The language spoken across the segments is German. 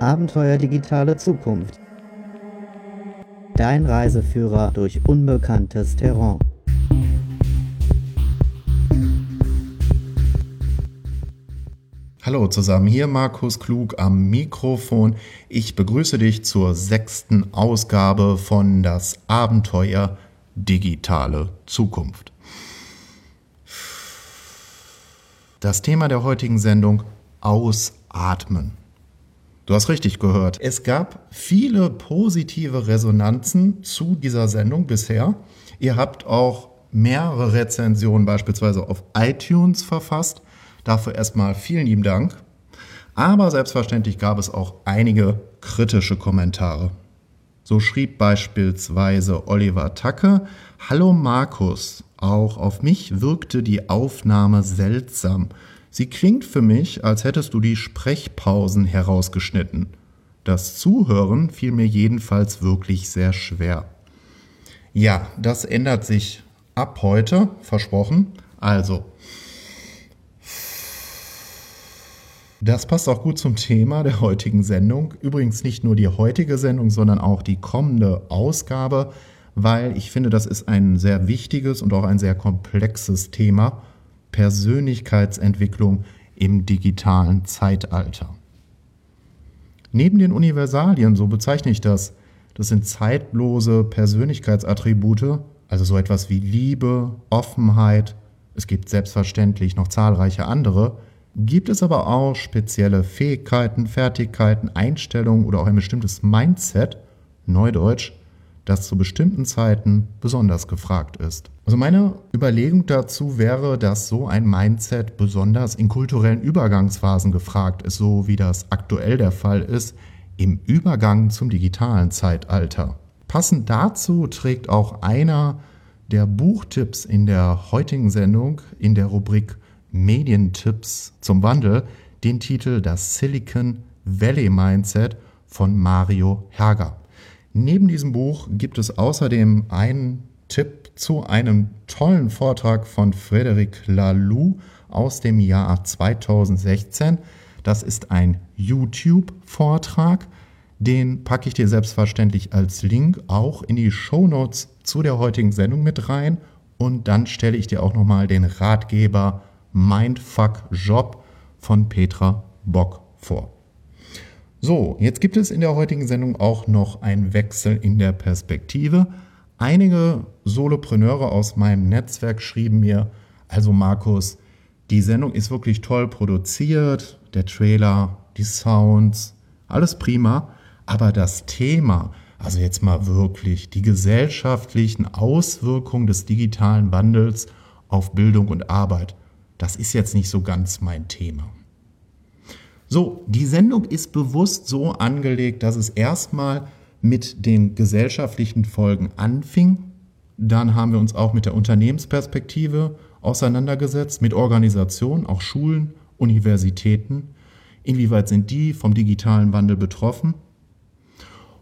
Abenteuer digitale Zukunft. Dein Reiseführer durch unbekanntes Terrain. Hallo zusammen, hier Markus Klug am Mikrofon. Ich begrüße dich zur sechsten Ausgabe von Das Abenteuer digitale Zukunft. Das Thema der heutigen Sendung Ausatmen. Du hast richtig gehört. Es gab viele positive Resonanzen zu dieser Sendung bisher. Ihr habt auch mehrere Rezensionen beispielsweise auf iTunes verfasst. Dafür erstmal vielen lieben Dank. Aber selbstverständlich gab es auch einige kritische Kommentare. So schrieb beispielsweise Oliver Tacke, Hallo Markus, auch auf mich wirkte die Aufnahme seltsam. Sie klingt für mich, als hättest du die Sprechpausen herausgeschnitten. Das Zuhören fiel mir jedenfalls wirklich sehr schwer. Ja, das ändert sich ab heute, versprochen. Also, Das passt auch gut zum Thema der heutigen Sendung. Übrigens nicht nur die heutige Sendung, sondern auch die kommende Ausgabe, weil ich finde, das ist ein sehr wichtiges und auch ein sehr komplexes Thema. Persönlichkeitsentwicklung im digitalen Zeitalter. Neben den Universalien, so bezeichne ich das, das sind zeitlose Persönlichkeitsattribute, also so etwas wie Liebe, Offenheit, es gibt selbstverständlich noch zahlreiche andere, gibt es aber auch spezielle Fähigkeiten, Fertigkeiten, Einstellungen oder auch ein bestimmtes Mindset, Neudeutsch, das zu bestimmten Zeiten besonders gefragt ist. Also meine Überlegung dazu wäre, dass so ein Mindset besonders in kulturellen Übergangsphasen gefragt ist, so wie das aktuell der Fall ist im Übergang zum digitalen Zeitalter. Passend dazu trägt auch einer der Buchtipps in der heutigen Sendung in der Rubrik Medientipps zum Wandel den Titel Das Silicon Valley Mindset von Mario Herger. Neben diesem Buch gibt es außerdem einen Tipp zu einem tollen Vortrag von Frederic Laloux aus dem Jahr 2016. Das ist ein YouTube-Vortrag. Den packe ich dir selbstverständlich als Link auch in die Show Notes zu der heutigen Sendung mit rein. Und dann stelle ich dir auch nochmal den Ratgeber Mindfuck Job von Petra Bock vor. So, jetzt gibt es in der heutigen Sendung auch noch einen Wechsel in der Perspektive. Einige Solopreneure aus meinem Netzwerk schrieben mir, also Markus, die Sendung ist wirklich toll produziert, der Trailer, die Sounds, alles prima, aber das Thema, also jetzt mal wirklich die gesellschaftlichen Auswirkungen des digitalen Wandels auf Bildung und Arbeit, das ist jetzt nicht so ganz mein Thema. So, die Sendung ist bewusst so angelegt, dass es erstmal mit den gesellschaftlichen Folgen anfing. Dann haben wir uns auch mit der Unternehmensperspektive auseinandergesetzt, mit Organisationen, auch Schulen, Universitäten. Inwieweit sind die vom digitalen Wandel betroffen?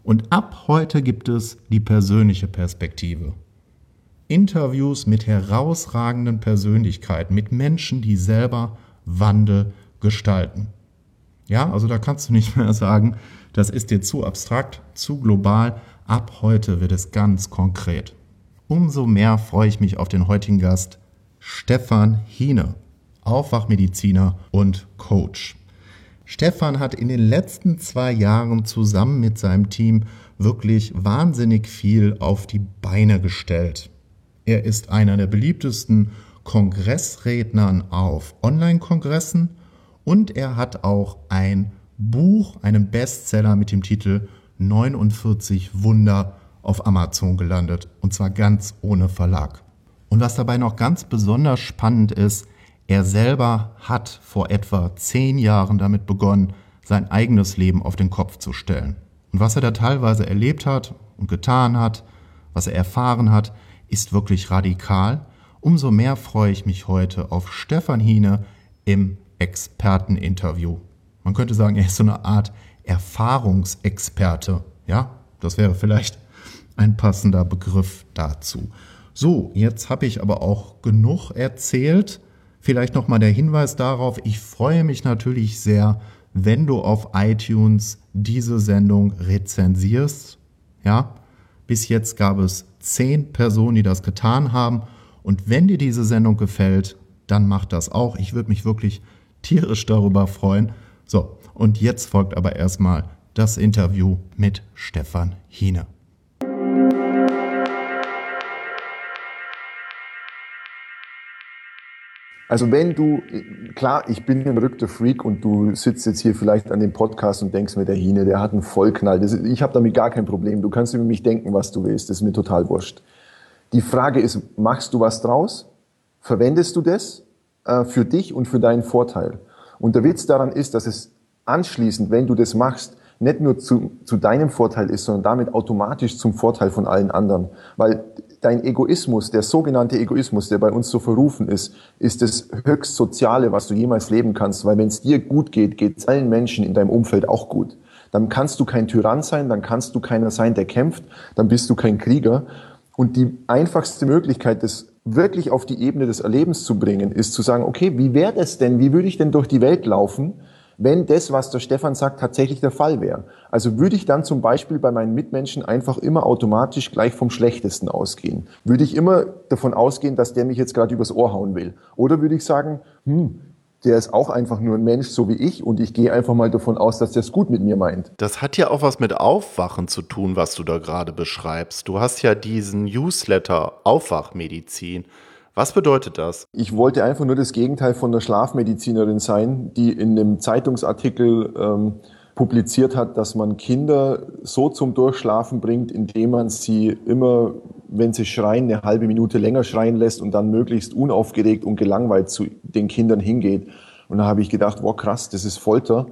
Und ab heute gibt es die persönliche Perspektive. Interviews mit herausragenden Persönlichkeiten, mit Menschen, die selber Wandel gestalten. Ja, also da kannst du nicht mehr sagen, das ist dir zu abstrakt, zu global. Ab heute wird es ganz konkret. Umso mehr freue ich mich auf den heutigen Gast, Stefan Hiene, Aufwachmediziner und Coach. Stefan hat in den letzten zwei Jahren zusammen mit seinem Team wirklich wahnsinnig viel auf die Beine gestellt. Er ist einer der beliebtesten Kongressrednern auf Online-Kongressen und er hat auch ein Buch, einen Bestseller mit dem Titel 49 Wunder auf Amazon gelandet und zwar ganz ohne Verlag. Und was dabei noch ganz besonders spannend ist, er selber hat vor etwa zehn Jahren damit begonnen, sein eigenes Leben auf den Kopf zu stellen. Und was er da teilweise erlebt hat und getan hat, was er erfahren hat, ist wirklich radikal. Umso mehr freue ich mich heute auf Stefan Hiene im Experteninterview. Man könnte sagen, er ist so eine Art Erfahrungsexperte. Ja, das wäre vielleicht ein passender Begriff dazu. So, jetzt habe ich aber auch genug erzählt. Vielleicht nochmal der Hinweis darauf, ich freue mich natürlich sehr, wenn du auf iTunes diese Sendung rezensierst. Ja, bis jetzt gab es zehn Personen, die das getan haben. Und wenn dir diese Sendung gefällt, dann mach das auch. Ich würde mich wirklich tierisch darüber freuen. So, und jetzt folgt aber erstmal das Interview mit Stefan Hiene. Also wenn du, klar, ich bin ein verrückter Freak und du sitzt jetzt hier vielleicht an dem Podcast und denkst mir, der Hine, der hat einen Vollknall. Das, ich habe damit gar kein Problem. Du kannst über mich denken, was du willst. Das ist mir total wurscht. Die Frage ist, machst du was draus? Verwendest du das äh, für dich und für deinen Vorteil? Und der Witz daran ist, dass es anschließend, wenn du das machst, nicht nur zu, zu deinem Vorteil ist, sondern damit automatisch zum Vorteil von allen anderen. Weil dein Egoismus, der sogenannte Egoismus, der bei uns so verrufen ist, ist das höchst Soziale, was du jemals leben kannst. Weil wenn es dir gut geht, geht es allen Menschen in deinem Umfeld auch gut. Dann kannst du kein Tyrann sein, dann kannst du keiner sein, der kämpft, dann bist du kein Krieger. Und die einfachste Möglichkeit, das wirklich auf die Ebene des Erlebens zu bringen, ist zu sagen, okay, wie wäre das denn, wie würde ich denn durch die Welt laufen, wenn das, was der Stefan sagt, tatsächlich der Fall wäre. Also würde ich dann zum Beispiel bei meinen Mitmenschen einfach immer automatisch gleich vom Schlechtesten ausgehen? Würde ich immer davon ausgehen, dass der mich jetzt gerade übers Ohr hauen will? Oder würde ich sagen, hm, der ist auch einfach nur ein Mensch, so wie ich, und ich gehe einfach mal davon aus, dass der es gut mit mir meint. Das hat ja auch was mit Aufwachen zu tun, was du da gerade beschreibst. Du hast ja diesen Newsletter Aufwachmedizin. Was bedeutet das? Ich wollte einfach nur das Gegenteil von der Schlafmedizinerin sein, die in einem Zeitungsartikel ähm, publiziert hat, dass man Kinder so zum Durchschlafen bringt, indem man sie immer, wenn sie schreien, eine halbe Minute länger schreien lässt und dann möglichst unaufgeregt und gelangweilt zu den Kindern hingeht. Und da habe ich gedacht, wow krass, das ist Folter.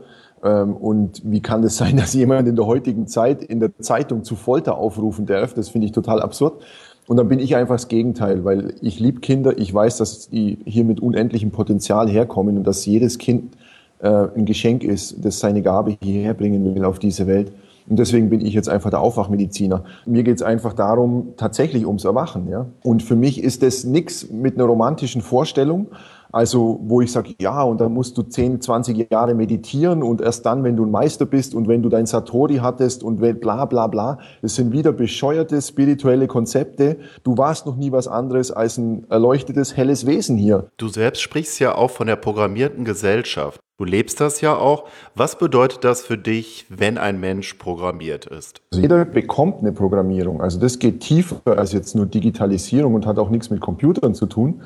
Ähm, und wie kann das sein, dass jemand in der heutigen Zeit in der Zeitung zu Folter aufrufen darf? Das finde ich total absurd. Und dann bin ich einfach das Gegenteil, weil ich liebe Kinder, ich weiß, dass die hier mit unendlichem Potenzial herkommen und dass jedes Kind ein Geschenk ist, das seine Gabe hierher bringen will auf diese Welt. Und deswegen bin ich jetzt einfach der Aufwachmediziner. Mir geht es einfach darum, tatsächlich ums Erwachen. Ja? Und für mich ist das nichts mit einer romantischen Vorstellung, also wo ich sage, ja, und dann musst du 10, 20 Jahre meditieren und erst dann, wenn du ein Meister bist und wenn du dein Satori hattest und bla bla bla. Das sind wieder bescheuerte spirituelle Konzepte. Du warst noch nie was anderes als ein erleuchtetes, helles Wesen hier. Du selbst sprichst ja auch von der programmierten Gesellschaft. Du lebst das ja auch. Was bedeutet das für dich, wenn ein Mensch programmiert ist? Also jeder bekommt eine Programmierung. Also das geht tiefer als jetzt nur Digitalisierung und hat auch nichts mit Computern zu tun.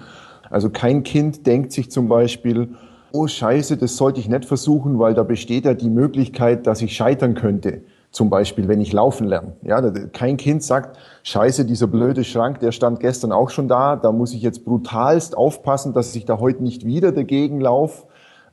Also kein Kind denkt sich zum Beispiel, oh Scheiße, das sollte ich nicht versuchen, weil da besteht ja die Möglichkeit, dass ich scheitern könnte. Zum Beispiel, wenn ich laufen lerne. Ja, kein Kind sagt, Scheiße, dieser blöde Schrank, der stand gestern auch schon da, da muss ich jetzt brutalst aufpassen, dass ich da heute nicht wieder dagegen laufe.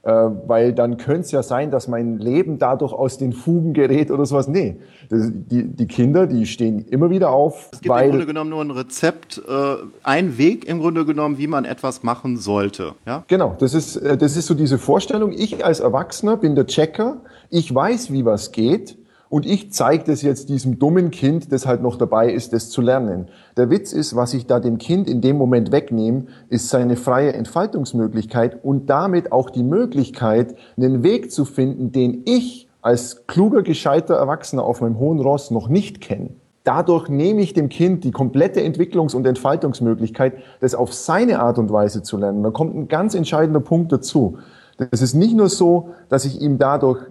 Äh, weil dann könnte es ja sein, dass mein Leben dadurch aus den Fugen gerät oder sowas. Nee, die, die Kinder, die stehen immer wieder auf. Es gibt weil, im Grunde genommen nur ein Rezept, äh, ein Weg im Grunde genommen, wie man etwas machen sollte. Ja? Genau, das ist, äh, das ist so diese Vorstellung. Ich als Erwachsener bin der Checker, ich weiß, wie was geht und ich zeige das jetzt diesem dummen Kind, das halt noch dabei ist, das zu lernen. Der Witz ist, was ich da dem Kind in dem Moment wegnehme, ist seine freie Entfaltungsmöglichkeit und damit auch die Möglichkeit, einen Weg zu finden, den ich als kluger, gescheiter Erwachsener auf meinem hohen Ross noch nicht kenne. Dadurch nehme ich dem Kind die komplette Entwicklungs- und Entfaltungsmöglichkeit, das auf seine Art und Weise zu lernen. Da kommt ein ganz entscheidender Punkt dazu. Es ist nicht nur so, dass ich ihm dadurch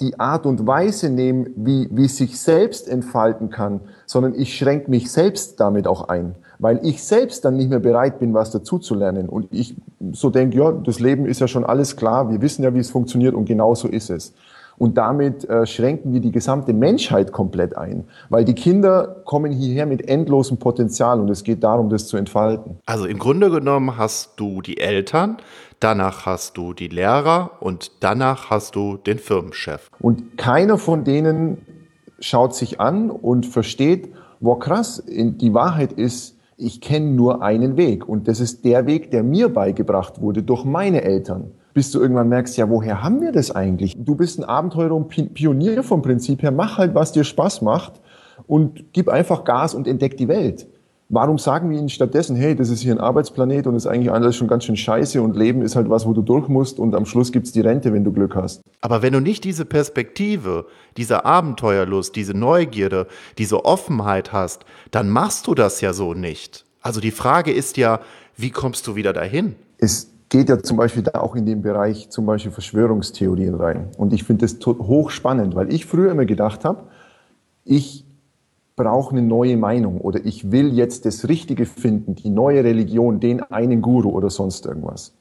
die Art und Weise nehmen, wie, wie sich selbst entfalten kann, sondern ich schränke mich selbst damit auch ein, weil ich selbst dann nicht mehr bereit bin, was dazuzulernen. Und ich so denke, ja, das Leben ist ja schon alles klar, wir wissen ja, wie es funktioniert und genau so ist es. Und damit äh, schränken wir die gesamte Menschheit komplett ein, weil die Kinder kommen hierher mit endlosem Potenzial und es geht darum, das zu entfalten. Also im Grunde genommen hast du die Eltern, danach hast du die Lehrer und danach hast du den Firmenchef. Und keiner von denen schaut sich an und versteht, wo krass, die Wahrheit ist, ich kenne nur einen Weg und das ist der Weg, der mir beigebracht wurde durch meine Eltern bis du irgendwann merkst, ja, woher haben wir das eigentlich? Du bist ein Abenteurer und Pionier vom Prinzip her. Mach halt, was dir Spaß macht und gib einfach Gas und entdeck die Welt. Warum sagen wir ihnen stattdessen, hey, das ist hier ein Arbeitsplanet und ist eigentlich alles schon ganz schön scheiße und Leben ist halt was, wo du durch musst und am Schluss gibt's die Rente, wenn du Glück hast. Aber wenn du nicht diese Perspektive, diese Abenteuerlust, diese Neugierde, diese Offenheit hast, dann machst du das ja so nicht. Also die Frage ist ja, wie kommst du wieder dahin? Es geht ja zum Beispiel da auch in den Bereich zum Beispiel Verschwörungstheorien rein. Und ich finde das hochspannend, weil ich früher immer gedacht habe, ich brauche eine neue Meinung oder ich will jetzt das Richtige finden, die neue Religion, den einen Guru oder sonst irgendwas.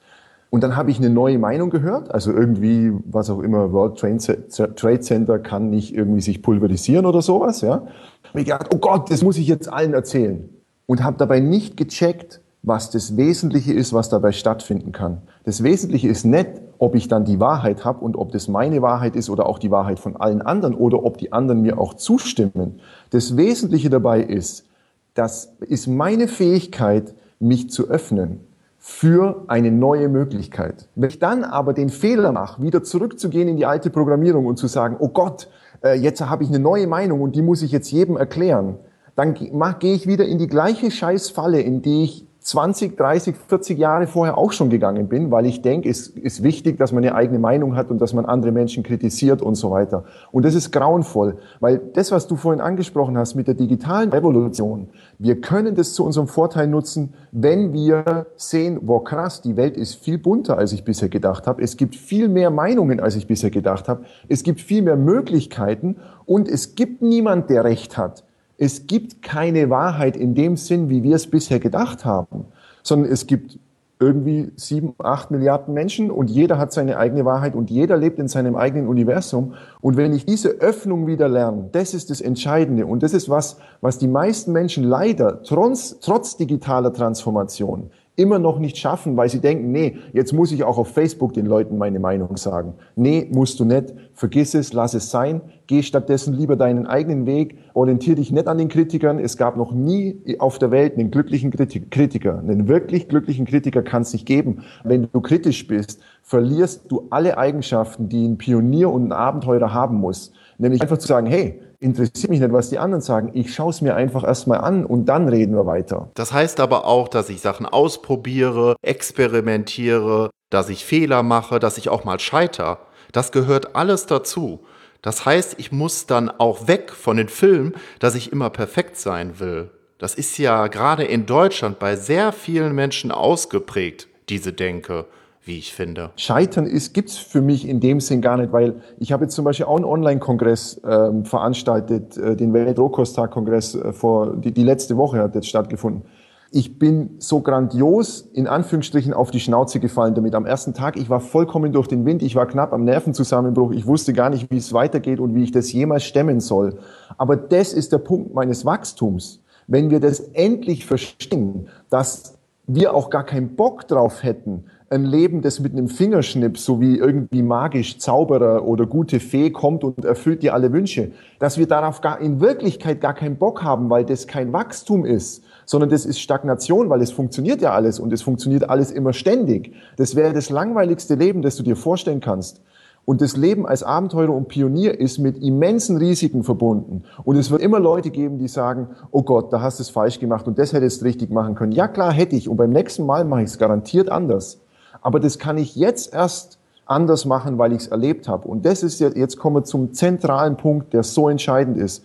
Und dann habe ich eine neue Meinung gehört, also irgendwie, was auch immer, World Trade Center kann nicht irgendwie sich pulverisieren oder sowas, ja. Habe ich gedacht, oh Gott, das muss ich jetzt allen erzählen. Und habe dabei nicht gecheckt, was das Wesentliche ist, was dabei stattfinden kann. Das Wesentliche ist nicht, ob ich dann die Wahrheit habe und ob das meine Wahrheit ist oder auch die Wahrheit von allen anderen oder ob die anderen mir auch zustimmen. Das Wesentliche dabei ist, das ist meine Fähigkeit, mich zu öffnen für eine neue Möglichkeit. Wenn ich dann aber den Fehler mache, wieder zurückzugehen in die alte Programmierung und zu sagen, oh Gott, äh, jetzt habe ich eine neue Meinung und die muss ich jetzt jedem erklären, dann gehe ich wieder in die gleiche Scheißfalle, in die ich 20, 30, 40 Jahre vorher auch schon gegangen bin, weil ich denke, es ist wichtig, dass man eine eigene Meinung hat und dass man andere Menschen kritisiert und so weiter. Und das ist grauenvoll, weil das, was du vorhin angesprochen hast mit der digitalen Revolution, wir können das zu unserem Vorteil nutzen, wenn wir sehen, wow krass, die Welt ist viel bunter, als ich bisher gedacht habe. Es gibt viel mehr Meinungen, als ich bisher gedacht habe. Es gibt viel mehr Möglichkeiten und es gibt niemand, der Recht hat. Es gibt keine Wahrheit in dem Sinn, wie wir es bisher gedacht haben, sondern es gibt irgendwie sieben, acht Milliarden Menschen und jeder hat seine eigene Wahrheit und jeder lebt in seinem eigenen Universum. Und wenn ich diese Öffnung wieder lerne, das ist das Entscheidende und das ist was, was die meisten Menschen leider trotz, trotz digitaler Transformation immer noch nicht schaffen, weil sie denken, nee, jetzt muss ich auch auf Facebook den Leuten meine Meinung sagen. Nee, musst du nicht. Vergiss es, lass es sein. Geh stattdessen lieber deinen eigenen Weg. Orientier dich nicht an den Kritikern. Es gab noch nie auf der Welt einen glücklichen Kritiker. Einen wirklich glücklichen Kritiker kann es nicht geben. Wenn du kritisch bist, verlierst du alle Eigenschaften, die ein Pionier und ein Abenteurer haben muss. Nämlich einfach zu sagen, hey, interessiert mich nicht, was die anderen sagen. Ich schaue es mir einfach erstmal an und dann reden wir weiter. Das heißt aber auch, dass ich Sachen ausprobiere, experimentiere, dass ich Fehler mache, dass ich auch mal scheiter. Das gehört alles dazu. Das heißt, ich muss dann auch weg von den Filmen, dass ich immer perfekt sein will. Das ist ja gerade in Deutschland bei sehr vielen Menschen ausgeprägt, diese Denke wie ich finde. Scheitern ist gibt's für mich in dem Sinn gar nicht, weil ich habe jetzt zum Beispiel auch einen Online-Kongress ähm, veranstaltet, äh, den Welt-Rohkosttag-Kongress äh, die, die letzte Woche hat jetzt stattgefunden. Ich bin so grandios in Anführungsstrichen auf die Schnauze gefallen damit. Am ersten Tag, ich war vollkommen durch den Wind, ich war knapp am Nervenzusammenbruch, ich wusste gar nicht, wie es weitergeht und wie ich das jemals stemmen soll. Aber das ist der Punkt meines Wachstums. Wenn wir das endlich verstehen, dass wir auch gar keinen Bock drauf hätten, ein Leben, das mit einem Fingerschnipp, so wie irgendwie magisch Zauberer oder gute Fee kommt und erfüllt dir alle Wünsche, dass wir darauf gar in Wirklichkeit gar keinen Bock haben, weil das kein Wachstum ist, sondern das ist Stagnation, weil es funktioniert ja alles und es funktioniert alles immer ständig. Das wäre das langweiligste Leben, das du dir vorstellen kannst. Und das Leben als Abenteurer und Pionier ist mit immensen Risiken verbunden. Und es wird immer Leute geben, die sagen, oh Gott, da hast du es falsch gemacht und das hättest du richtig machen können. Ja klar, hätte ich. Und beim nächsten Mal mache ich es garantiert anders. Aber das kann ich jetzt erst anders machen, weil ich es erlebt habe. Und das ist jetzt, jetzt kommen wir zum zentralen Punkt, der so entscheidend ist.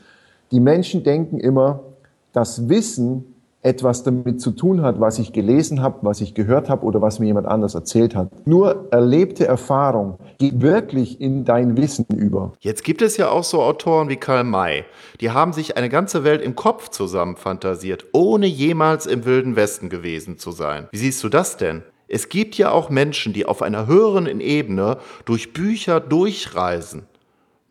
Die Menschen denken immer, dass Wissen etwas damit zu tun hat, was ich gelesen habe, was ich gehört habe oder was mir jemand anders erzählt hat. Nur erlebte Erfahrung geht wirklich in dein Wissen über. Jetzt gibt es ja auch so Autoren wie Karl May. Die haben sich eine ganze Welt im Kopf zusammen fantasiert, ohne jemals im wilden Westen gewesen zu sein. Wie siehst du das denn? Es gibt ja auch Menschen, die auf einer höheren Ebene durch Bücher durchreisen.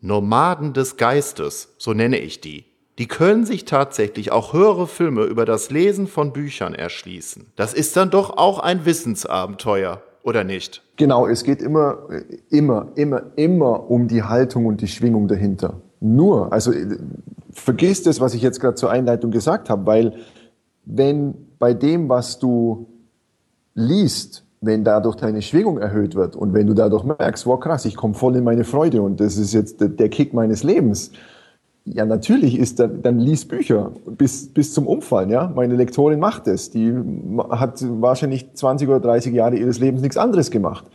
Nomaden des Geistes, so nenne ich die. Die können sich tatsächlich auch höhere Filme über das Lesen von Büchern erschließen. Das ist dann doch auch ein Wissensabenteuer, oder nicht? Genau, es geht immer, immer, immer, immer um die Haltung und die Schwingung dahinter. Nur, also vergiss das, was ich jetzt gerade zur Einleitung gesagt habe, weil wenn bei dem, was du liest, wenn dadurch deine Schwingung erhöht wird und wenn du dadurch merkst, wow krass, ich komme voll in meine Freude und das ist jetzt der, Kick meines Lebens, Ja, natürlich ist dann, dann lies Bücher bis, bis zum Umfallen, ja. Meine Lektorin macht es. Die hat wahrscheinlich 20 oder 30 Jahre ihres Lebens nichts anderes gemacht.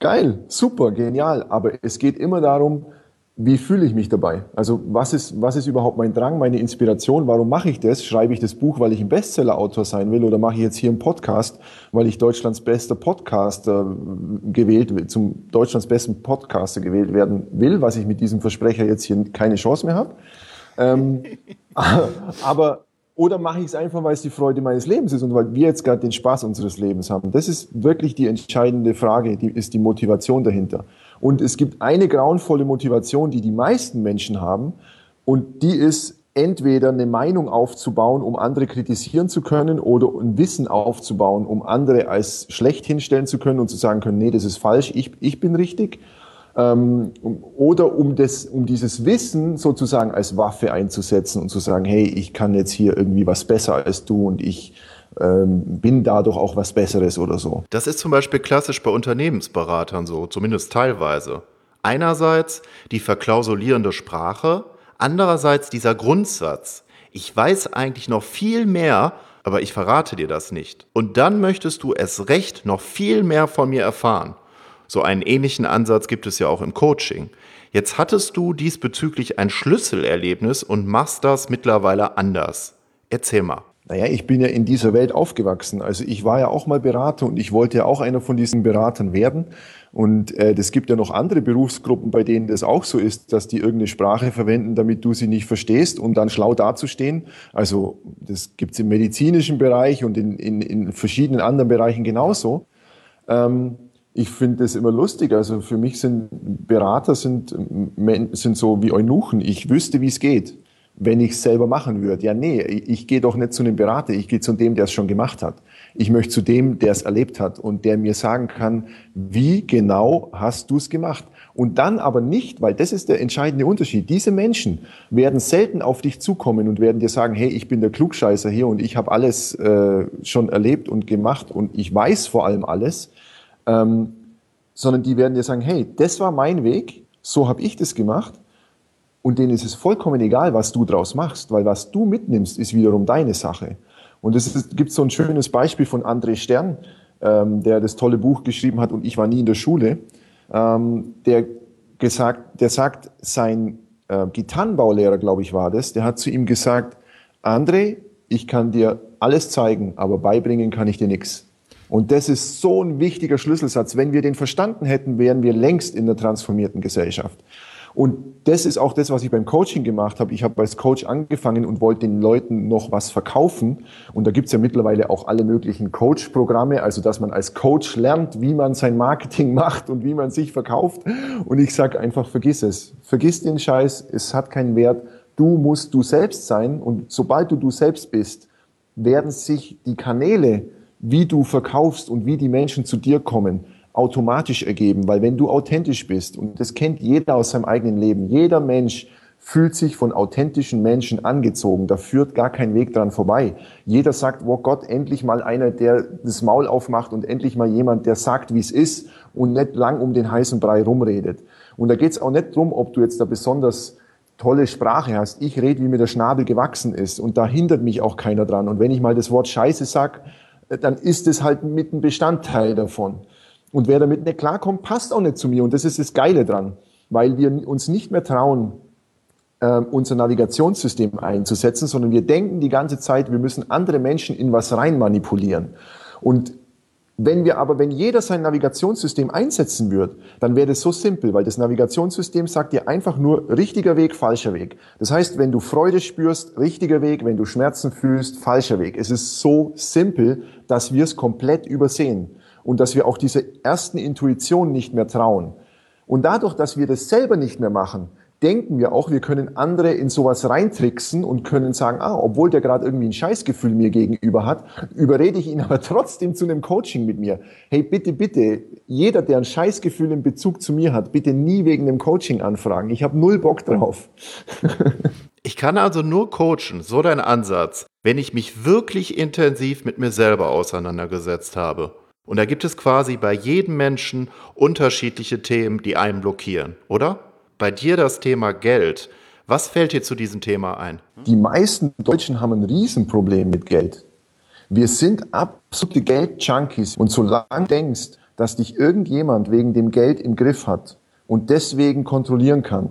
Geil, super, genial. Aber es geht immer darum, wie fühle ich mich dabei? Also was ist, was ist überhaupt mein Drang, meine Inspiration? Warum mache ich das? Schreibe ich das Buch, weil ich ein Bestseller-Autor sein will oder mache ich jetzt hier einen Podcast, weil ich Deutschlands bester Podcaster gewählt, zum Deutschlands besten Podcaster gewählt werden will, was ich mit diesem Versprecher jetzt hier keine Chance mehr habe? Ähm, aber oder mache ich es einfach, weil es die Freude meines Lebens ist und weil wir jetzt gerade den Spaß unseres Lebens haben? Das ist wirklich die entscheidende Frage, die ist die Motivation dahinter. Und es gibt eine grauenvolle Motivation, die die meisten Menschen haben. Und die ist entweder eine Meinung aufzubauen, um andere kritisieren zu können, oder ein Wissen aufzubauen, um andere als schlecht hinstellen zu können und zu sagen können, nee, das ist falsch, ich, ich bin richtig. Ähm, oder um, das, um dieses Wissen sozusagen als Waffe einzusetzen und zu sagen, hey, ich kann jetzt hier irgendwie was besser als du und ich ähm, bin dadurch auch was Besseres oder so. Das ist zum Beispiel klassisch bei Unternehmensberatern so, zumindest teilweise. Einerseits die verklausulierende Sprache, andererseits dieser Grundsatz. Ich weiß eigentlich noch viel mehr, aber ich verrate dir das nicht. Und dann möchtest du es recht noch viel mehr von mir erfahren. So einen ähnlichen Ansatz gibt es ja auch im Coaching. Jetzt hattest du diesbezüglich ein Schlüsselerlebnis und machst das mittlerweile anders. Erzähl mal. Naja, ich bin ja in dieser Welt aufgewachsen. Also ich war ja auch mal Berater und ich wollte ja auch einer von diesen Beratern werden. Und äh, gibt ja noch andere Berufsgruppen, bei denen das auch so ist, dass die irgendeine Sprache verwenden, damit du sie nicht verstehst, um dann schlau dazustehen. Also das gibt's im medizinischen Bereich und in, in, in verschiedenen anderen Bereichen genauso. Ähm, ich finde das immer lustig. Also für mich sind Berater sind, sind so wie Eunuchen. Ich wüsste, wie es geht wenn ich es selber machen würde. Ja, nee, ich gehe doch nicht zu einem Berater, ich gehe zu dem, der es schon gemacht hat. Ich möchte zu dem, der es erlebt hat und der mir sagen kann, wie genau hast du es gemacht? Und dann aber nicht, weil das ist der entscheidende Unterschied. Diese Menschen werden selten auf dich zukommen und werden dir sagen, hey, ich bin der Klugscheißer hier und ich habe alles äh, schon erlebt und gemacht und ich weiß vor allem alles, ähm, sondern die werden dir sagen, hey, das war mein Weg, so habe ich das gemacht und denen ist es vollkommen egal, was du draus machst, weil was du mitnimmst, ist wiederum deine Sache. Und es gibt so ein schönes Beispiel von André Stern, ähm, der das tolle Buch geschrieben hat und ich war nie in der Schule, ähm, der gesagt, der sagt, sein äh, Gitarrenbaulehrer, glaube ich, war das, der hat zu ihm gesagt, André, ich kann dir alles zeigen, aber beibringen kann ich dir nichts. Und das ist so ein wichtiger Schlüsselsatz. Wenn wir den verstanden hätten, wären wir längst in der transformierten Gesellschaft. Und das ist auch das, was ich beim Coaching gemacht habe. Ich habe als Coach angefangen und wollte den Leuten noch was verkaufen. Und da gibt's ja mittlerweile auch alle möglichen Coach-Programme, also dass man als Coach lernt, wie man sein Marketing macht und wie man sich verkauft. Und ich sage einfach, vergiss es. Vergiss den Scheiß, es hat keinen Wert. Du musst du selbst sein. Und sobald du du selbst bist, werden sich die Kanäle, wie du verkaufst und wie die Menschen zu dir kommen, automatisch ergeben, weil wenn du authentisch bist, und das kennt jeder aus seinem eigenen Leben, jeder Mensch fühlt sich von authentischen Menschen angezogen. Da führt gar kein Weg dran vorbei. Jeder sagt, wo Gott, endlich mal einer, der das Maul aufmacht und endlich mal jemand, der sagt, wie es ist und nicht lang um den heißen Brei rumredet. Und da geht es auch nicht drum, ob du jetzt da besonders tolle Sprache hast. Ich rede, wie mir der Schnabel gewachsen ist und da hindert mich auch keiner dran. Und wenn ich mal das Wort Scheiße sag, dann ist es halt mit ein Bestandteil davon. Und wer damit nicht klarkommt, passt auch nicht zu mir. Und das ist das Geile dran, weil wir uns nicht mehr trauen, äh, unser Navigationssystem einzusetzen, sondern wir denken die ganze Zeit, wir müssen andere Menschen in was rein manipulieren. Und wenn wir aber, wenn jeder sein Navigationssystem einsetzen würde, dann wäre das so simpel, weil das Navigationssystem sagt dir einfach nur richtiger Weg, falscher Weg. Das heißt, wenn du Freude spürst, richtiger Weg, wenn du Schmerzen fühlst, falscher Weg. Es ist so simpel, dass wir es komplett übersehen und dass wir auch diese ersten Intuitionen nicht mehr trauen. Und dadurch, dass wir das selber nicht mehr machen, denken wir auch, wir können andere in sowas reintricksen und können sagen, ah, obwohl der gerade irgendwie ein Scheißgefühl mir gegenüber hat, überrede ich ihn aber trotzdem zu einem Coaching mit mir. Hey, bitte, bitte, jeder, der ein Scheißgefühl in Bezug zu mir hat, bitte nie wegen dem Coaching anfragen. Ich habe null Bock drauf. ich kann also nur coachen, so dein Ansatz, wenn ich mich wirklich intensiv mit mir selber auseinandergesetzt habe. Und da gibt es quasi bei jedem Menschen unterschiedliche Themen, die einen blockieren, oder? Bei dir das Thema Geld. Was fällt dir zu diesem Thema ein? Die meisten Deutschen haben ein Riesenproblem mit Geld. Wir sind absolute Geld-Junkies. Und solange du denkst, dass dich irgendjemand wegen dem Geld im Griff hat und deswegen kontrollieren kann,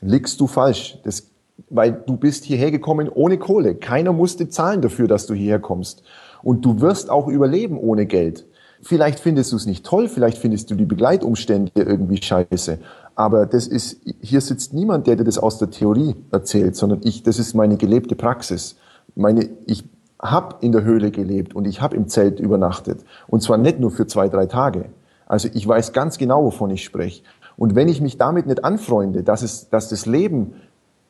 liegst du falsch. Das, weil du bist hierher gekommen ohne Kohle. Keiner musste zahlen dafür, dass du hierher kommst. Und du wirst auch überleben ohne Geld. Vielleicht findest du es nicht toll, vielleicht findest du die Begleitumstände irgendwie scheiße. Aber das ist, hier sitzt niemand, der dir das aus der Theorie erzählt, sondern ich, das ist meine gelebte Praxis. Meine, ich habe in der Höhle gelebt und ich habe im Zelt übernachtet. Und zwar nicht nur für zwei, drei Tage. Also ich weiß ganz genau, wovon ich spreche. Und wenn ich mich damit nicht anfreunde, dass, es, dass das Leben,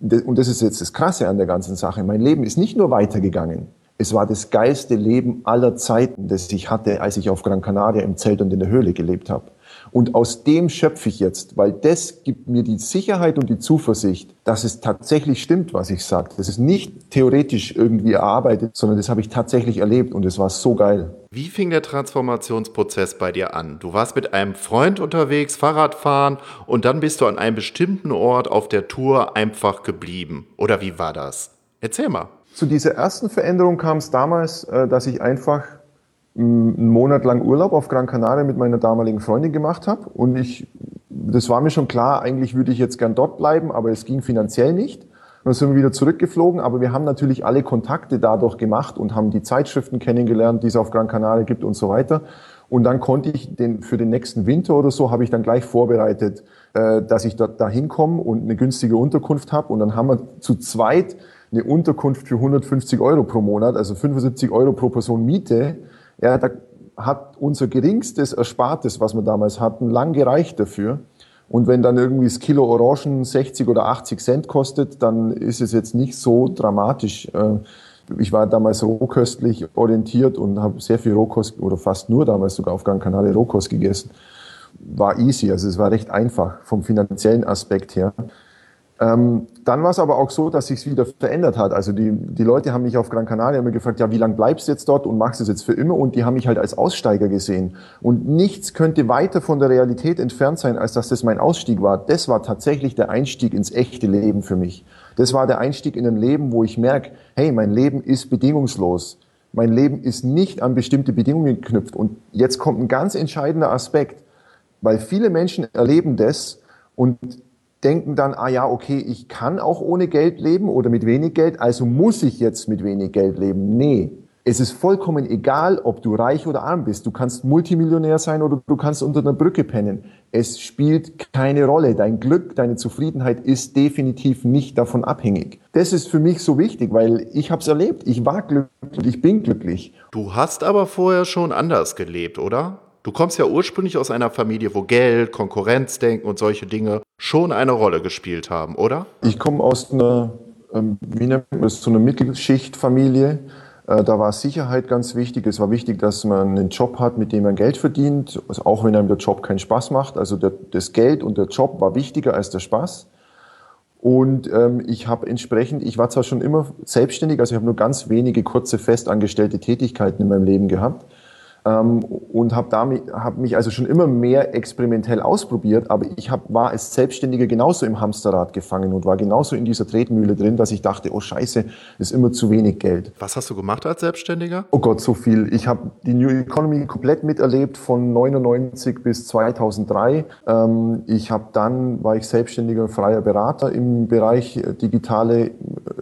und das ist jetzt das Krasse an der ganzen Sache, mein Leben ist nicht nur weitergegangen. Es war das geilste Leben aller Zeiten, das ich hatte, als ich auf Gran Canaria im Zelt und in der Höhle gelebt habe. Und aus dem schöpfe ich jetzt, weil das gibt mir die Sicherheit und die Zuversicht, dass es tatsächlich stimmt, was ich sage. Das ist nicht theoretisch irgendwie erarbeitet, sondern das habe ich tatsächlich erlebt und es war so geil. Wie fing der Transformationsprozess bei dir an? Du warst mit einem Freund unterwegs, Fahrradfahren und dann bist du an einem bestimmten Ort auf der Tour einfach geblieben. Oder wie war das? Erzähl mal. Zu dieser ersten Veränderung kam es damals, äh, dass ich einfach einen Monat lang Urlaub auf Gran Canaria mit meiner damaligen Freundin gemacht habe. Und ich, das war mir schon klar, eigentlich würde ich jetzt gern dort bleiben, aber es ging finanziell nicht. Und dann sind wir wieder zurückgeflogen, aber wir haben natürlich alle Kontakte dadurch gemacht und haben die Zeitschriften kennengelernt, die es auf Gran Canaria gibt und so weiter. Und dann konnte ich den, für den nächsten Winter oder so, habe ich dann gleich vorbereitet, äh, dass ich dort da hinkomme und eine günstige Unterkunft habe. Und dann haben wir zu zweit eine Unterkunft für 150 Euro pro Monat, also 75 Euro pro Person Miete ja, da hat unser geringstes Erspartes, was wir damals hatten, lang gereicht dafür. Und wenn dann irgendwie das Kilo Orangen 60 oder 80 Cent kostet, dann ist es jetzt nicht so dramatisch. Äh, ich war damals rohköstlich orientiert und habe sehr viel Rohkost oder fast nur damals sogar auf Gran Canaria Rohkost gegessen. War easy, also es war recht einfach vom finanziellen Aspekt her. Ähm, dann war es aber auch so, dass sich wieder verändert hat. Also die, die Leute haben mich auf Gran Canaria immer gefragt, ja, wie lange bleibst du jetzt dort und machst es jetzt für immer? Und die haben mich halt als Aussteiger gesehen. Und nichts könnte weiter von der Realität entfernt sein, als dass das mein Ausstieg war. Das war tatsächlich der Einstieg ins echte Leben für mich. Das war der Einstieg in ein Leben, wo ich merke, hey, mein Leben ist bedingungslos. Mein Leben ist nicht an bestimmte Bedingungen geknüpft. Und jetzt kommt ein ganz entscheidender Aspekt, weil viele Menschen erleben das und denken dann, ah ja, okay, ich kann auch ohne Geld leben oder mit wenig Geld, also muss ich jetzt mit wenig Geld leben. Nee. Es ist vollkommen egal, ob du reich oder arm bist. Du kannst Multimillionär sein oder du kannst unter einer Brücke pennen. Es spielt keine Rolle. Dein Glück, deine Zufriedenheit ist definitiv nicht davon abhängig. Das ist für mich so wichtig, weil ich habe es erlebt. Ich war glücklich ich bin glücklich. Du hast aber vorher schon anders gelebt, oder? Du kommst ja ursprünglich aus einer Familie, wo Geld, Konkurrenzdenken und solche Dinge schon eine Rolle gespielt haben, oder? Ich komme aus einer, ähm, wie nennt man so einer Mittelschichtfamilie. Äh, da war Sicherheit ganz wichtig. Es war wichtig, dass man einen Job hat, mit dem man Geld verdient, also auch wenn einem der Job keinen Spaß macht. Also der, das Geld und der Job war wichtiger als der Spaß. Und ähm, ich habe entsprechend, ich war zwar schon immer selbstständig, also ich habe nur ganz wenige kurze festangestellte Tätigkeiten in meinem Leben gehabt ähm, und habe damit hab mich also schon immer mehr experimentell ausprobiert, aber ich hab, war als Selbstständiger genauso im Hamsterrad gefangen und war genauso in dieser Tretmühle drin, dass ich dachte, oh Scheiße, ist immer zu wenig Geld. Was hast du gemacht als Selbstständiger? Oh Gott, so viel. Ich habe die New Economy komplett miterlebt von 99 bis 2003. Ähm, ich habe dann war ich selbstständiger freier Berater im Bereich äh, digitale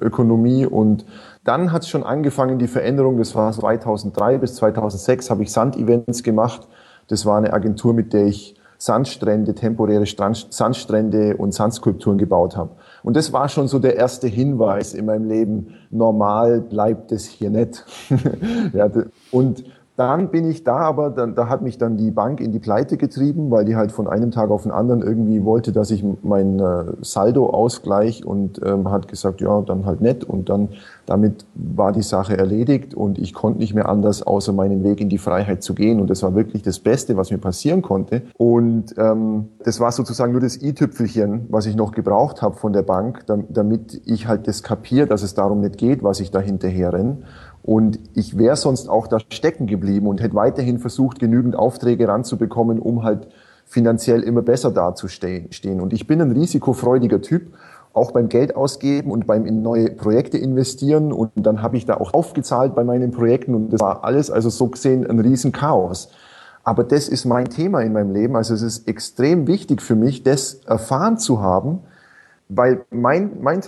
Ökonomie und dann hat es schon angefangen, die Veränderung, das war 2003 bis 2006, habe ich Sand-Events gemacht. Das war eine Agentur, mit der ich Sandstrände, temporäre Strand, Sandstrände und Sandskulpturen gebaut habe. Und das war schon so der erste Hinweis in meinem Leben, normal bleibt es hier nicht. ja, und dann bin ich da, aber dann, da hat mich dann die Bank in die Pleite getrieben, weil die halt von einem Tag auf den anderen irgendwie wollte, dass ich mein äh, Saldo ausgleich und ähm, hat gesagt, ja, dann halt nett. Und dann damit war die Sache erledigt und ich konnte nicht mehr anders, außer meinen Weg in die Freiheit zu gehen. Und das war wirklich das Beste, was mir passieren konnte. Und ähm, das war sozusagen nur das i-Tüpfelchen, was ich noch gebraucht habe von der Bank, damit ich halt das kapiere, dass es darum nicht geht, was ich da hinterher renne. Und ich wäre sonst auch da stecken geblieben und hätte weiterhin versucht, genügend Aufträge ranzubekommen, um halt finanziell immer besser dazustehen. Und ich bin ein risikofreudiger Typ. auch beim Geld ausgeben und beim in neue Projekte investieren. Und dann habe ich da auch aufgezahlt bei meinen Projekten und das war alles, also so gesehen, ein Riesenchaos. Aber das ist mein Thema in meinem Leben. Also es ist extrem wichtig für mich, das erfahren zu haben, weil mein, mein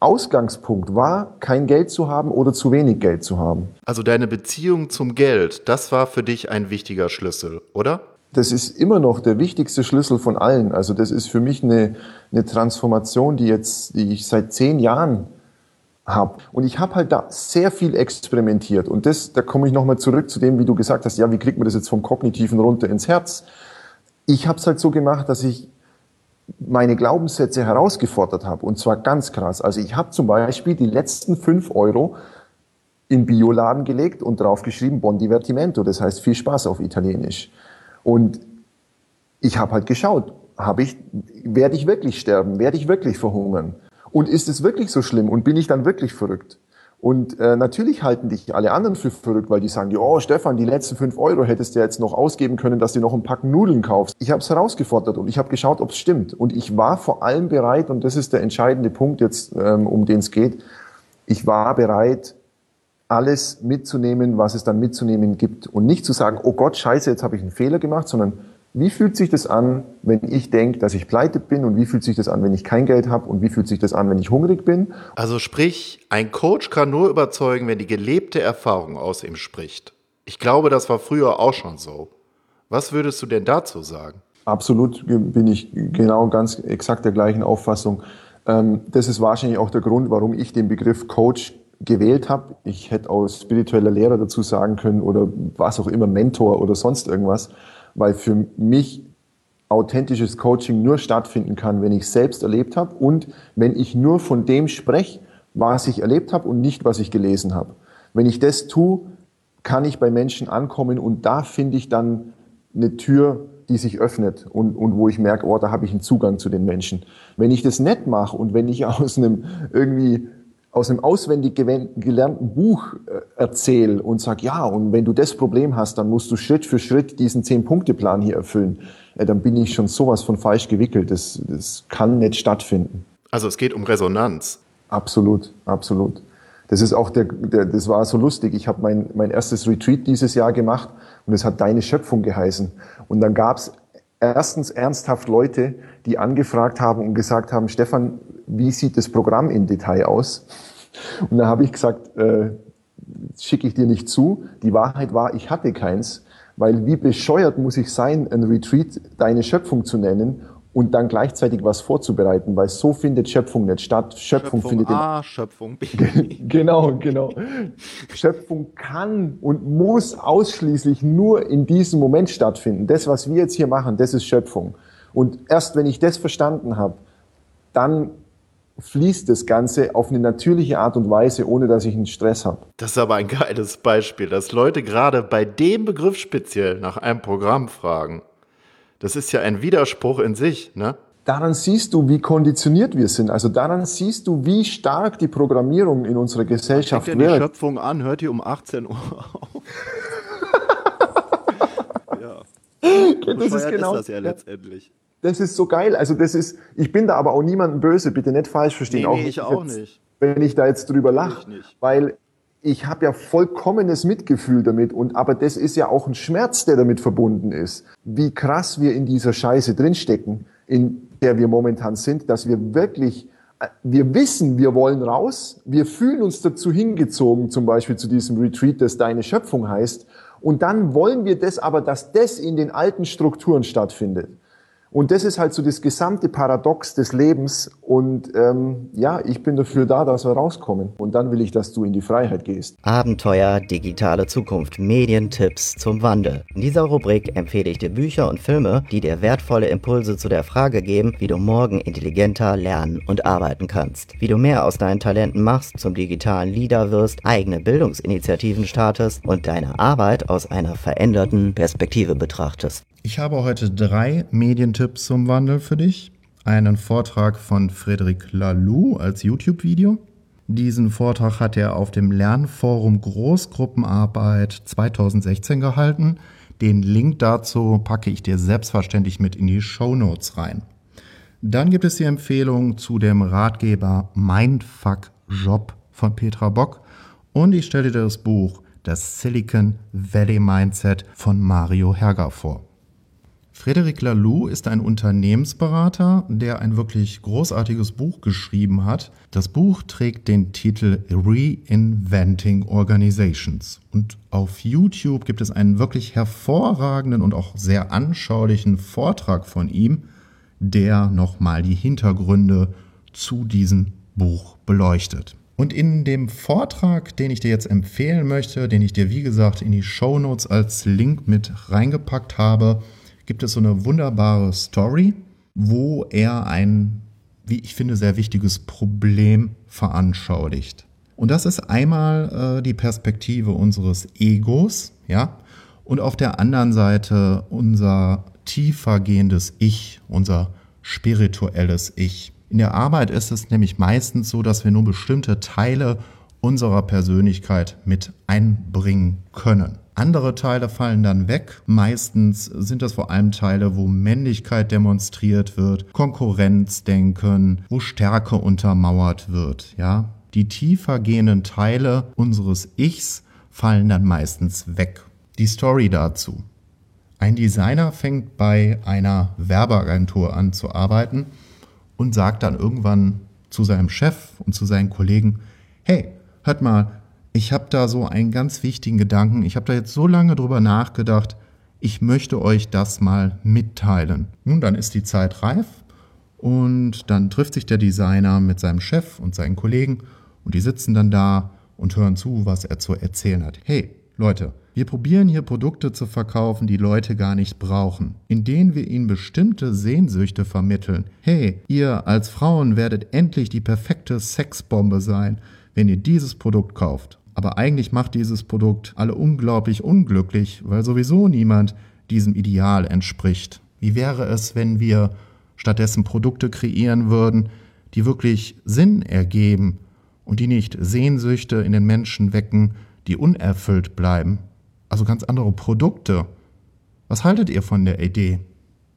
Transformationsausgangspunkt war, kein Geld zu haben oder zu wenig Geld zu haben. Also deine Beziehung zum Geld, das war für dich ein wichtiger Schlüssel, oder? Das ist immer noch der wichtigste Schlüssel von allen. Also das ist für mich eine, eine Transformation, die jetzt, die ich seit zehn Jahren habe. Und ich habe halt da sehr viel experimentiert. Und das, da komme ich nochmal zurück zu dem, wie du gesagt hast, ja, wie kriegt man das jetzt vom Kognitiven runter ins Herz? Ich habe es halt so gemacht, dass ich meine Glaubenssätze herausgefordert habe. Und zwar ganz krass. Also ich habe zum Beispiel die letzten fünf Euro in Bioladen gelegt und draufgeschrieben Bon Divertimento. Das heißt viel Spaß auf Italienisch. Und ich habe halt geschaut, habe ich, werde ich wirklich sterben? Werde ich wirklich verhungern? Und ist es wirklich so schlimm? Und bin ich dann wirklich verrückt? Und äh, natürlich halten dich alle anderen für verrückt, weil die sagen, oh Stefan, die letzten fünf Euro hättest du jetzt noch ausgeben können, dass du noch ein Pack Nudeln kaufst. Ich habe es herausgefordert und ich habe geschaut, ob es stimmt. Und ich war vor allem bereit, und das ist der entscheidende Punkt jetzt, ähm, um den es geht, ich war bereit, alles mitzunehmen, was es dann mitzunehmen gibt. Und nicht zu sagen, oh Gott, scheiße, jetzt habe ich einen Fehler gemacht, sondern wie fühlt sich das an, wenn ich denke, dass ich pleite bin und wie fühlt sich das an, wenn ich kein Geld habe und wie fühlt sich das an, wenn ich hungrig bin? Also sprich, ein Coach kann nur überzeugen, wenn die gelebte Erfahrung aus ihm spricht. Ich glaube, das war früher auch schon so. Was würdest du denn dazu sagen? Absolut bin ich genau ganz exakt der gleichen Auffassung. Ähm, das ist wahrscheinlich auch der Grund, warum ich den Begriff Coach gewählt habe. Ich hätte auch spiritueller Lehrer dazu sagen können oder was auch immer, Mentor oder sonst irgendwas weil für mich authentisches Coaching nur stattfinden kann, wenn ich selbst erlebt habe und wenn ich nur von dem spreche, was ich erlebt habe und nicht, was ich gelesen habe. Wenn ich das tue, kann ich bei Menschen ankommen und da finde ich dann eine Tür, die sich öffnet und, und wo ich merke, oh, da habe ich einen Zugang zu den Menschen. Wenn ich das nett mache und wenn ich aus einem irgendwie aus einem auswendig gelernten Buch äh, erzähle und sage, ja, und wenn du das Problem hast, dann musst du Schritt für Schritt diesen Zehn-Punkte-Plan hier erfüllen, äh, dann bin ich schon sowas von falsch gewickelt. Das, das kann nicht stattfinden. Also es geht um Resonanz. Absolut, absolut. Das ist auch der, der das war so lustig. Ich habe mein, mein erstes Retreat dieses Jahr gemacht und es hat Deine Schöpfung geheißen. Und dann gab es erstens ernsthaft Leute, die angefragt haben und gesagt haben, Stefan, wie sieht das Programm im Detail aus? Und da habe ich gesagt, äh, schicke ich dir nicht zu. Die Wahrheit war, ich hatte keins, weil wie bescheuert muss ich sein, ein Retreat deine Schöpfung zu nennen und dann gleichzeitig was vorzubereiten, weil so findet Schöpfung nicht statt. Schöpfung, Schöpfung findet A, Schöpfung B. genau, genau. Schöpfung kann und muss ausschließlich nur in diesem Moment stattfinden. Das, was wir jetzt hier machen, das ist Schöpfung. Und erst wenn ich das verstanden habe, dann fließt das Ganze auf eine natürliche Art und Weise, ohne dass ich einen Stress habe. Das ist aber ein geiles Beispiel, dass Leute gerade bei dem Begriff speziell nach einem Programm fragen. Das ist ja ein Widerspruch in sich, ne? Daran siehst du, wie konditioniert wir sind. Also daran siehst du, wie stark die Programmierung in unserer Gesellschaft Fängt wird. die Schöpfung an, hört ihr um 18 Uhr auf. ja. Das ist genau ist das ja letztendlich. Das ist so geil. Also das ist, ich bin da aber auch niemandem böse, bitte nicht falsch verstehen. Nee, auch nee, ich auch jetzt, nicht. Wenn ich da jetzt drüber lache, weil ich habe ja vollkommenes Mitgefühl damit und aber das ist ja auch ein Schmerz, der damit verbunden ist. Wie krass wir in dieser Scheiße drinstecken, in der wir momentan sind, dass wir wirklich äh, wir wissen, wir wollen raus, wir fühlen uns dazu hingezogen, zum Beispiel zu diesem Retreat, das Deine Schöpfung heißt, und dann wollen wir das aber, dass das in den alten Strukturen stattfindet. Und das ist halt so das gesamte Paradox des Lebens. Und ähm, ja, ich bin dafür da, dass wir rauskommen. Und dann will ich, dass du in die Freiheit gehst. Abenteuer, digitale Zukunft, Medientipps zum Wandel. In dieser Rubrik empfehle ich dir Bücher und Filme, die dir wertvolle Impulse zu der Frage geben, wie du morgen intelligenter lernen und arbeiten kannst. Wie du mehr aus deinen Talenten machst, zum digitalen Leader wirst, eigene Bildungsinitiativen startest und deine Arbeit aus einer veränderten Perspektive betrachtest. Ich habe heute drei Medientipps zum Wandel für dich. Einen Vortrag von Frederic Laloux als YouTube-Video. Diesen Vortrag hat er auf dem Lernforum Großgruppenarbeit 2016 gehalten. Den Link dazu packe ich dir selbstverständlich mit in die Show Notes rein. Dann gibt es die Empfehlung zu dem Ratgeber Mindfuck Job von Petra Bock. Und ich stelle dir das Buch Das Silicon Valley Mindset von Mario Herger vor. Frederic Laloux ist ein Unternehmensberater, der ein wirklich großartiges Buch geschrieben hat. Das Buch trägt den Titel Reinventing Organizations. Und auf YouTube gibt es einen wirklich hervorragenden und auch sehr anschaulichen Vortrag von ihm, der nochmal die Hintergründe zu diesem Buch beleuchtet. Und in dem Vortrag, den ich dir jetzt empfehlen möchte, den ich dir wie gesagt in die Show Notes als Link mit reingepackt habe, gibt es so eine wunderbare Story, wo er ein, wie ich finde, sehr wichtiges Problem veranschaulicht. Und das ist einmal äh, die Perspektive unseres Egos, ja, und auf der anderen Seite unser tiefer gehendes Ich, unser spirituelles Ich. In der Arbeit ist es nämlich meistens so, dass wir nur bestimmte Teile unserer Persönlichkeit mit einbringen können. Andere Teile fallen dann weg. Meistens sind das vor allem Teile, wo Männlichkeit demonstriert wird, Konkurrenzdenken, wo Stärke untermauert wird, ja. Die tiefer gehenden Teile unseres Ichs fallen dann meistens weg. Die Story dazu. Ein Designer fängt bei einer Werbeagentur an zu arbeiten und sagt dann irgendwann zu seinem Chef und zu seinen Kollegen, hey, hört mal, ich habe da so einen ganz wichtigen Gedanken. Ich habe da jetzt so lange drüber nachgedacht. Ich möchte euch das mal mitteilen. Nun, dann ist die Zeit reif und dann trifft sich der Designer mit seinem Chef und seinen Kollegen und die sitzen dann da und hören zu, was er zu erzählen hat. Hey, Leute, wir probieren hier Produkte zu verkaufen, die Leute gar nicht brauchen, indem wir ihnen bestimmte Sehnsüchte vermitteln. Hey, ihr als Frauen werdet endlich die perfekte Sexbombe sein, wenn ihr dieses Produkt kauft. Aber eigentlich macht dieses Produkt alle unglaublich unglücklich, weil sowieso niemand diesem Ideal entspricht. Wie wäre es, wenn wir stattdessen Produkte kreieren würden, die wirklich Sinn ergeben und die nicht Sehnsüchte in den Menschen wecken, die unerfüllt bleiben? Also ganz andere Produkte. Was haltet ihr von der Idee?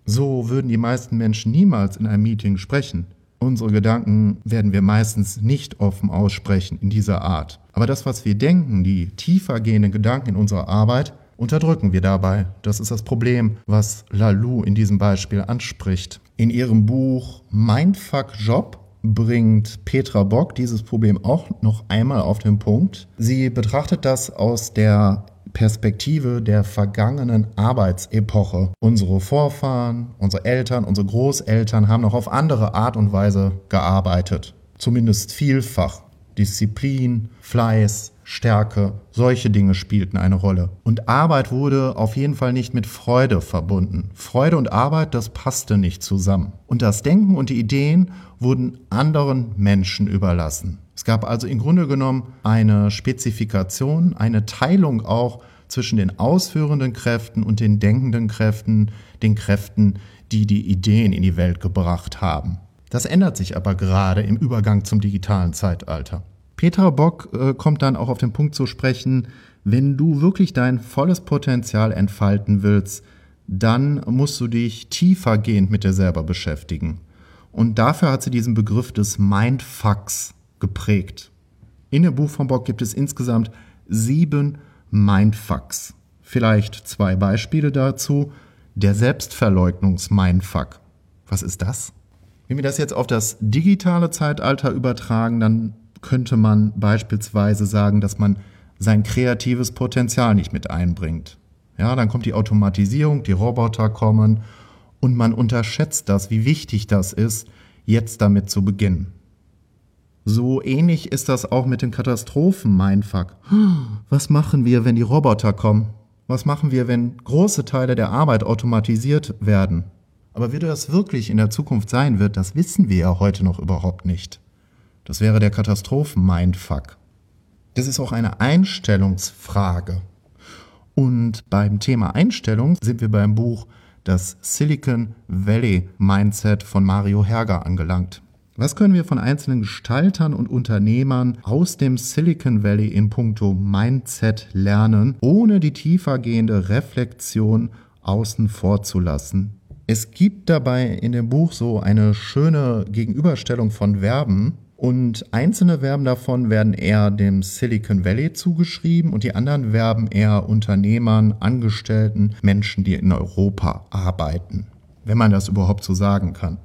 So würden die meisten Menschen niemals in einem Meeting sprechen. Unsere Gedanken werden wir meistens nicht offen aussprechen in dieser Art. Aber das, was wir denken, die tiefer gehenden Gedanken in unserer Arbeit, unterdrücken wir dabei. Das ist das Problem, was Lalou in diesem Beispiel anspricht. In ihrem Buch Mindfuck Job bringt Petra Bock dieses Problem auch noch einmal auf den Punkt. Sie betrachtet das aus der Perspektive der vergangenen Arbeitsepoche. Unsere Vorfahren, unsere Eltern, unsere Großeltern haben noch auf andere Art und Weise gearbeitet. Zumindest vielfach. Disziplin, Fleiß, Stärke, solche Dinge spielten eine Rolle. Und Arbeit wurde auf jeden Fall nicht mit Freude verbunden. Freude und Arbeit, das passte nicht zusammen. Und das Denken und die Ideen wurden anderen Menschen überlassen. Es gab also im Grunde genommen eine Spezifikation, eine Teilung auch zwischen den ausführenden Kräften und den denkenden Kräften, den Kräften, die die Ideen in die Welt gebracht haben. Das ändert sich aber gerade im Übergang zum digitalen Zeitalter. Petra Bock äh, kommt dann auch auf den Punkt zu sprechen, wenn du wirklich dein volles Potenzial entfalten willst, dann musst du dich tiefergehend mit dir selber beschäftigen. Und dafür hat sie diesen Begriff des Mindfucks geprägt. In dem Buch von Bock gibt es insgesamt sieben Mindfucks. Vielleicht zwei Beispiele dazu. Der Selbstverleugnungs-Mindfuck. Was ist das? Wenn wir das jetzt auf das digitale Zeitalter übertragen, dann könnte man beispielsweise sagen, dass man sein kreatives Potenzial nicht mit einbringt. Ja, dann kommt die Automatisierung, die Roboter kommen und man unterschätzt das, wie wichtig das ist, jetzt damit zu beginnen. So ähnlich ist das auch mit den Katastrophen, Mindfuck. Was machen wir, wenn die Roboter kommen? Was machen wir, wenn große Teile der Arbeit automatisiert werden? Aber wie das wirklich in der Zukunft sein wird, das wissen wir ja heute noch überhaupt nicht. Das wäre der Katastrophen-Mindfuck. Das ist auch eine Einstellungsfrage. Und beim Thema Einstellung sind wir beim Buch Das Silicon Valley Mindset von Mario Herger angelangt. Was können wir von einzelnen Gestaltern und Unternehmern aus dem Silicon Valley in puncto Mindset lernen, ohne die tiefergehende Reflexion außen vor zu lassen? Es gibt dabei in dem Buch so eine schöne Gegenüberstellung von Verben und einzelne Verben davon werden eher dem Silicon Valley zugeschrieben und die anderen Verben eher Unternehmern, Angestellten, Menschen, die in Europa arbeiten, wenn man das überhaupt so sagen kann.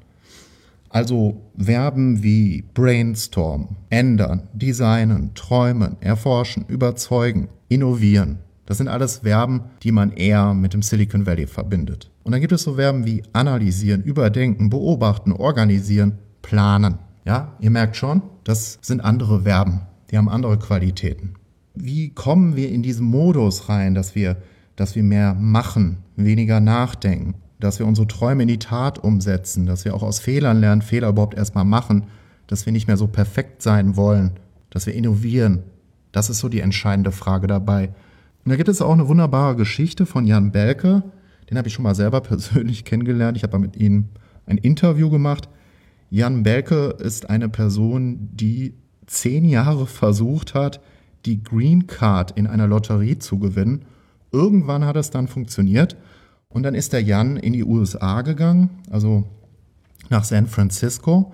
Also Verben wie brainstorm, ändern, designen, träumen, erforschen, überzeugen, innovieren. Das sind alles Verben, die man eher mit dem Silicon Valley verbindet. Und dann gibt es so Verben wie analysieren, überdenken, beobachten, organisieren, planen. Ja, ihr merkt schon, das sind andere Verben, die haben andere Qualitäten. Wie kommen wir in diesen Modus rein, dass wir, dass wir mehr machen, weniger nachdenken, dass wir unsere Träume in die Tat umsetzen, dass wir auch aus Fehlern lernen, Fehler überhaupt erstmal machen, dass wir nicht mehr so perfekt sein wollen, dass wir innovieren. Das ist so die entscheidende Frage dabei. Und da gibt es auch eine wunderbare Geschichte von Jan Belke, den habe ich schon mal selber persönlich kennengelernt. Ich habe mit ihm ein Interview gemacht. Jan Belke ist eine Person, die zehn Jahre versucht hat, die Green Card in einer Lotterie zu gewinnen. Irgendwann hat es dann funktioniert und dann ist der Jan in die USA gegangen, also nach San Francisco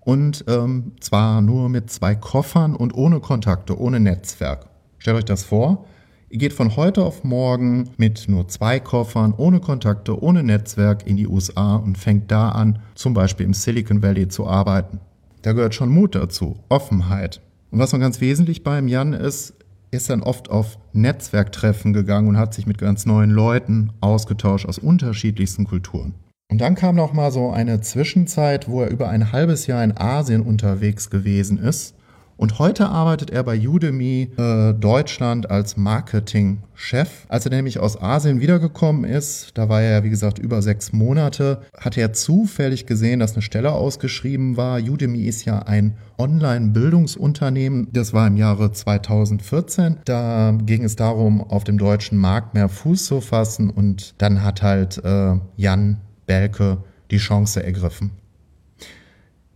und ähm, zwar nur mit zwei Koffern und ohne Kontakte, ohne Netzwerk. Stellt euch das vor. Ihr geht von heute auf morgen mit nur zwei Koffern, ohne Kontakte, ohne Netzwerk in die USA und fängt da an, zum Beispiel im Silicon Valley zu arbeiten. Da gehört schon Mut dazu, Offenheit. Und was noch ganz wesentlich beim Jan ist, ist dann oft auf Netzwerktreffen gegangen und hat sich mit ganz neuen Leuten ausgetauscht aus unterschiedlichsten Kulturen. Und dann kam noch mal so eine Zwischenzeit, wo er über ein halbes Jahr in Asien unterwegs gewesen ist und heute arbeitet er bei Udemy äh, Deutschland als Marketingchef. Als er nämlich aus Asien wiedergekommen ist, da war er ja wie gesagt über sechs Monate, hat er zufällig gesehen, dass eine Stelle ausgeschrieben war. Udemy ist ja ein Online-Bildungsunternehmen. Das war im Jahre 2014. Da ging es darum, auf dem deutschen Markt mehr Fuß zu fassen und dann hat halt äh, Jan Belke die Chance ergriffen.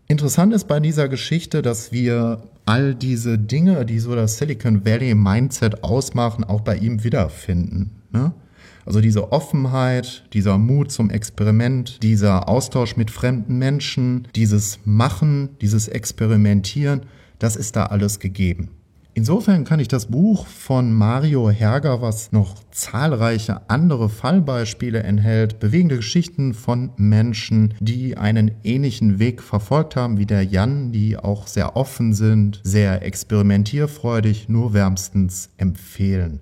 Interessant ist bei dieser Geschichte, dass wir all diese Dinge, die so das Silicon Valley Mindset ausmachen, auch bei ihm wiederfinden. Ne? Also diese Offenheit, dieser Mut zum Experiment, dieser Austausch mit fremden Menschen, dieses Machen, dieses Experimentieren, das ist da alles gegeben. Insofern kann ich das Buch von Mario Herger, was noch zahlreiche andere Fallbeispiele enthält, bewegende Geschichten von Menschen, die einen ähnlichen Weg verfolgt haben wie der Jan, die auch sehr offen sind, sehr experimentierfreudig, nur wärmstens empfehlen.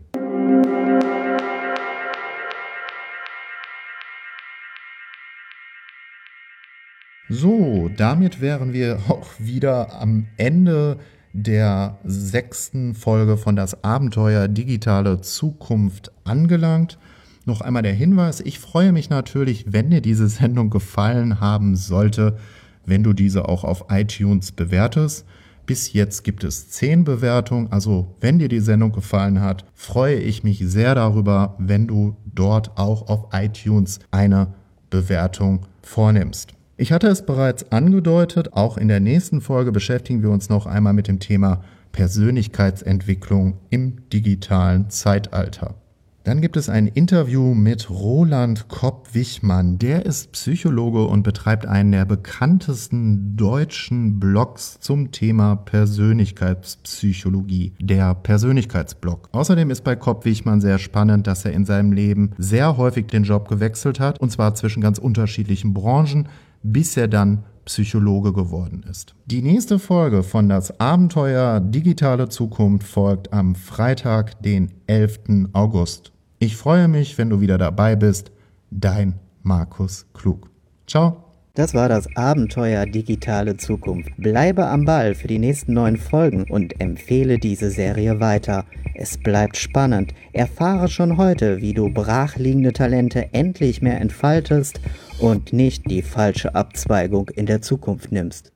So, damit wären wir auch wieder am Ende der sechsten Folge von das Abenteuer Digitale Zukunft angelangt. Noch einmal der Hinweis, ich freue mich natürlich, wenn dir diese Sendung gefallen haben sollte, wenn du diese auch auf iTunes bewertest. Bis jetzt gibt es zehn Bewertungen, also wenn dir die Sendung gefallen hat, freue ich mich sehr darüber, wenn du dort auch auf iTunes eine Bewertung vornimmst. Ich hatte es bereits angedeutet, auch in der nächsten Folge beschäftigen wir uns noch einmal mit dem Thema Persönlichkeitsentwicklung im digitalen Zeitalter. Dann gibt es ein Interview mit Roland Kopp-Wichmann. Der ist Psychologe und betreibt einen der bekanntesten deutschen Blogs zum Thema Persönlichkeitspsychologie, der Persönlichkeitsblog. Außerdem ist bei Kopp-Wichmann sehr spannend, dass er in seinem Leben sehr häufig den Job gewechselt hat, und zwar zwischen ganz unterschiedlichen Branchen bis er dann Psychologe geworden ist. Die nächste Folge von Das Abenteuer Digitale Zukunft folgt am Freitag, den 11. August. Ich freue mich, wenn du wieder dabei bist. Dein Markus Klug. Ciao. Das war das Abenteuer Digitale Zukunft. Bleibe am Ball für die nächsten neun Folgen und empfehle diese Serie weiter. Es bleibt spannend. Erfahre schon heute, wie du brachliegende Talente endlich mehr entfaltest und nicht die falsche Abzweigung in der Zukunft nimmst.